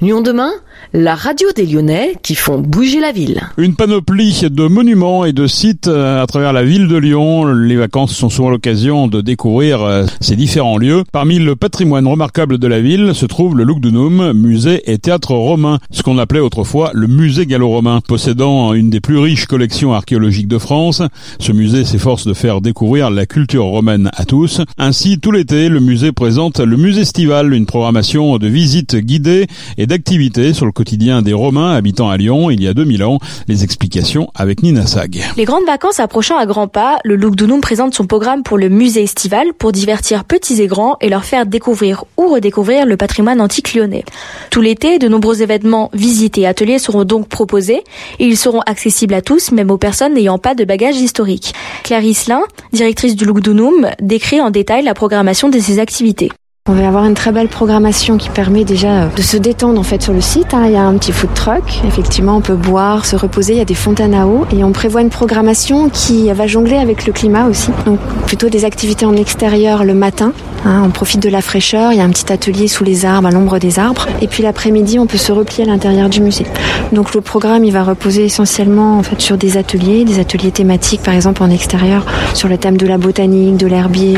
Lyon demain, la radio des Lyonnais qui font bouger la ville. Une panoplie de monuments et de sites euh, à travers la ville de Lyon. Les vacances sont souvent l'occasion de découvrir euh, ces différents lieux. Parmi le patrimoine remarquable de la ville se trouve le Lugdunum, musée et théâtre romain, ce qu'on appelait autrefois le musée gallo-romain. Possédant une des plus riches collections archéologiques de France, ce musée s'efforce de faire découvrir la culture romaine à tous. Ainsi, tout l'été, le musée présente le musée estival, une programmation de visites guidées et d'activités sur le quotidien des Romains habitant à Lyon il y a 2000 ans. Les explications avec Nina Sag. Les grandes vacances approchant à grands pas, le Lugdunum présente son programme pour le musée estival pour divertir petits et grands et leur faire découvrir ou redécouvrir le patrimoine antique lyonnais. Tout l'été, de nombreux événements, visites et ateliers seront donc proposés et ils seront accessibles à tous, même aux personnes n'ayant pas de bagages historiques. Clarisse Lin, directrice du Lugdunum, décrit en détail la programmation de ces activités. On va avoir une très belle programmation qui permet déjà de se détendre en fait sur le site. Hein. Il y a un petit food truck. Effectivement, on peut boire, se reposer. Il y a des fontaines à eau et on prévoit une programmation qui va jongler avec le climat aussi. Donc plutôt des activités en extérieur le matin. Hein. On profite de la fraîcheur. Il y a un petit atelier sous les arbres, à l'ombre des arbres. Et puis l'après-midi, on peut se replier à l'intérieur du musée. Donc le programme, il va reposer essentiellement en fait sur des ateliers, des ateliers thématiques, par exemple en extérieur, sur le thème de la botanique, de l'herbier,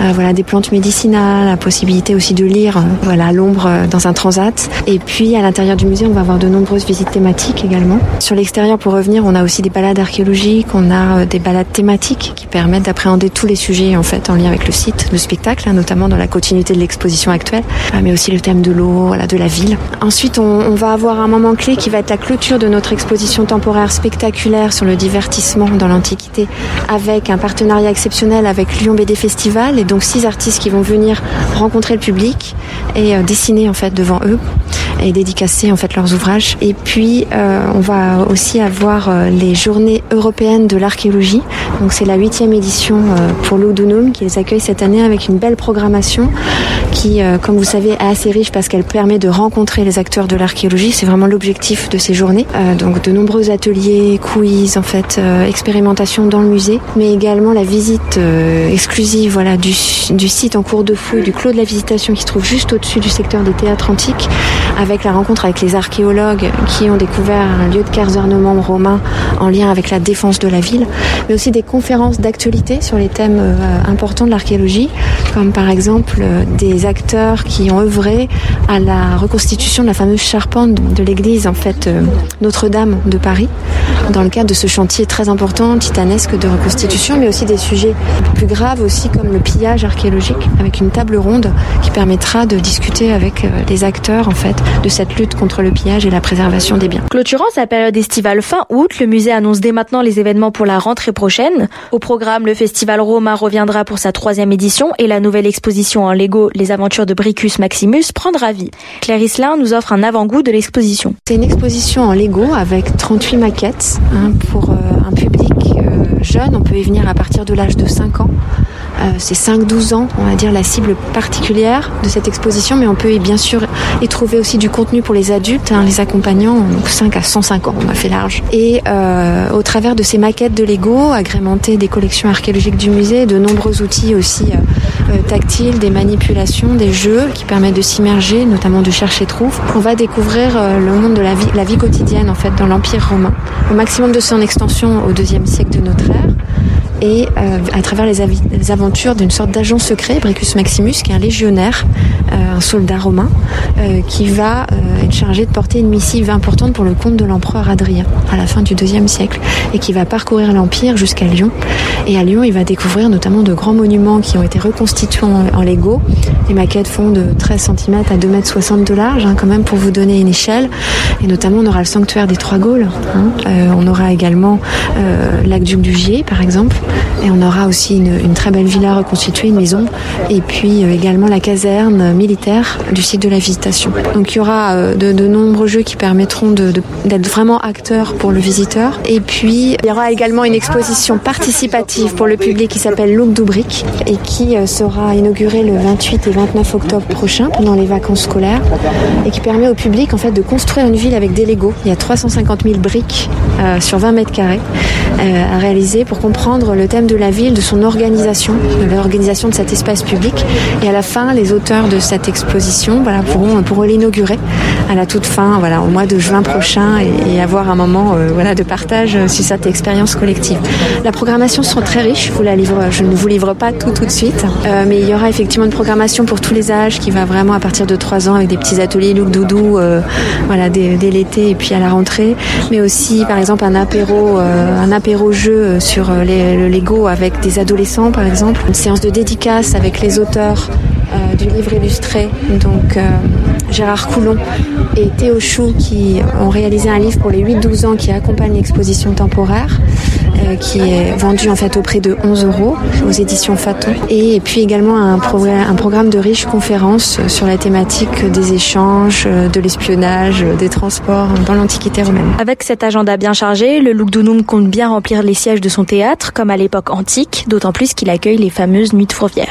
euh, voilà, des plantes médicinales, la possibilité aussi de lire euh, voilà, l'ombre euh, dans un transat. Et puis à l'intérieur du musée, on va avoir de nombreuses visites thématiques également. Sur l'extérieur, pour revenir, on a aussi des balades archéologiques, on a des balades thématiques qui permettent d'appréhender tous les sujets en fait en lien avec le site, le spectacle, hein, notamment dans la continuité de l'exposition actuelle, mais aussi le thème de l'eau, de la ville. Ensuite, on, va avoir un moment clé qui va être la clôture de notre exposition temporaire spectaculaire sur le divertissement dans l'Antiquité, avec un partenariat exceptionnel avec Lyon BD Festival et donc six artistes qui vont venir rencontrer le public et euh, dessiner en fait devant eux et dédicacer en fait leurs ouvrages. Et puis euh, on va aussi avoir euh, les journées européennes de l'archéologie. Donc c'est la huitième édition euh, pour l'Oudunum qui les accueille cette année avec une belle programmation qui, euh, comme vous savez, est assez riche parce qu'elle permet de rencontrer les acteurs de l'archéologie. C'est vraiment l'objectif de ces journées. Euh, donc de nombreux ateliers, quiz, en fait, expérimentation dans le musée, mais également la visite exclusive voilà, du, du site en cours de feu du Clos de la Visitation qui se trouve juste au-dessus du secteur des théâtres antiques avec la rencontre avec les archéologues qui ont découvert un lieu de casernement romain en lien avec la défense de la ville, mais aussi des conférences d'actualité sur les thèmes euh, importants de l'archéologie, comme par exemple euh, des acteurs qui ont œuvré à la reconstitution de la fameuse charpente de l'église en fait euh, Notre-Dame de Paris, dans le cadre de ce chantier très important, titanesque de reconstitution, mais aussi des sujets plus graves aussi comme le pillage archéologique, avec une table ronde qui permettra de discuter avec les acteurs en fait de cette lutte contre le pillage et la préservation des biens. Clôturant sa période estivale fin août, le musée annonce dès maintenant les événements pour la rentrée prochaine. Au programme, le festival Romain reviendra pour sa troisième édition et la nouvelle exposition en Lego Les aventures de Bricus Maximus prendra vie. Claire Islin nous offre un avant-goût de l'exposition. C'est une exposition en Lego avec 38 maquettes hein, pour euh, un public euh, jeune. On peut y venir à partir de l'âge de 5 ans. Euh, c'est 5-12 ans, on va dire, la cible particulière de cette exposition, mais on peut bien sûr y trouver aussi du contenu pour les adultes, hein, les accompagnants, donc 5 à 105 ans, on a fait large. Et euh, au travers de ces maquettes de Lego, agrémentées des collections archéologiques du musée, de nombreux outils aussi euh, tactiles, des manipulations, des jeux qui permettent de s'immerger, notamment de chercher trouve, on va découvrir le monde de la vie, la vie quotidienne en fait dans l'Empire romain, au maximum de son extension au deuxième siècle de notre ère et euh, à travers les, les aventures d'une sorte d'agent secret, Bricus Maximus, qui est un légionnaire, euh, un soldat romain, euh, qui va euh, être chargé de porter une missive importante pour le compte de l'empereur Adrien à la fin du deuxième siècle, et qui va parcourir l'empire jusqu'à Lyon. Et à Lyon, il va découvrir notamment de grands monuments qui ont été reconstitués en, Lego. Les maquettes font de 13 cm à 2 m 60 de large, hein, quand même pour vous donner une échelle. Et notamment, on aura le sanctuaire des Trois Gaules. Hein. Euh, on aura également euh, l'aqueduc du Gier, par exemple. Et on aura aussi une, très belle villa reconstituée, une maison, et puis euh, également la caserne militaire du site de la visitation. Donc il y aura euh, de, nombreux jeux qui permettront d'être vraiment acteurs pour le visiteur. Et puis il y aura également une exposition participative pour le public qui s'appelle Look Doubric et qui euh, sera inaugurée le 28 et 29 octobre prochain pendant les vacances scolaires et qui permet au public en fait de construire une ville avec des Legos. Il y a 350 000 briques sur 20 mètres carrés à réaliser pour comprendre le thème de la ville, de son organisation, de l'organisation de cet espace public. Et à la fin, les auteurs de cette exposition voilà, pourront, pourront l'inaugurer à la toute fin, voilà, au mois de juin prochain et, avoir un moment voilà, de partage sur cette expérience collective. La programmation sera très riche, vous la je ne vous livre pas tout tout de suite, mais il y aura effectivement une programmation pour tous les âges qui va vraiment à partir de 3 ans avec des petits ateliers look doudou voilà, dès, dès l'été et puis à la rentrée, mais aussi par exemple un apéro, un apéro jeu sur les, le Lego avec des adolescents par exemple, une séance de dédicace avec les auteurs euh, du livre illustré, donc euh, Gérard Coulon et Théo Chou qui ont réalisé un livre pour les 8-12 ans qui accompagne l'exposition temporaire euh, qui est vendu en fait au prix de 11 euros aux éditions Faton et, puis également un, programme de riches conférences sur la thématique des échanges, de l'espionnage, des transports dans l'Antiquité romaine. Avec cet agenda bien chargé, le Lugdunum compte bien remplir les sièges de son théâtre comme à l'époque antique, d'autant plus qu'il accueille les fameuses nuits de.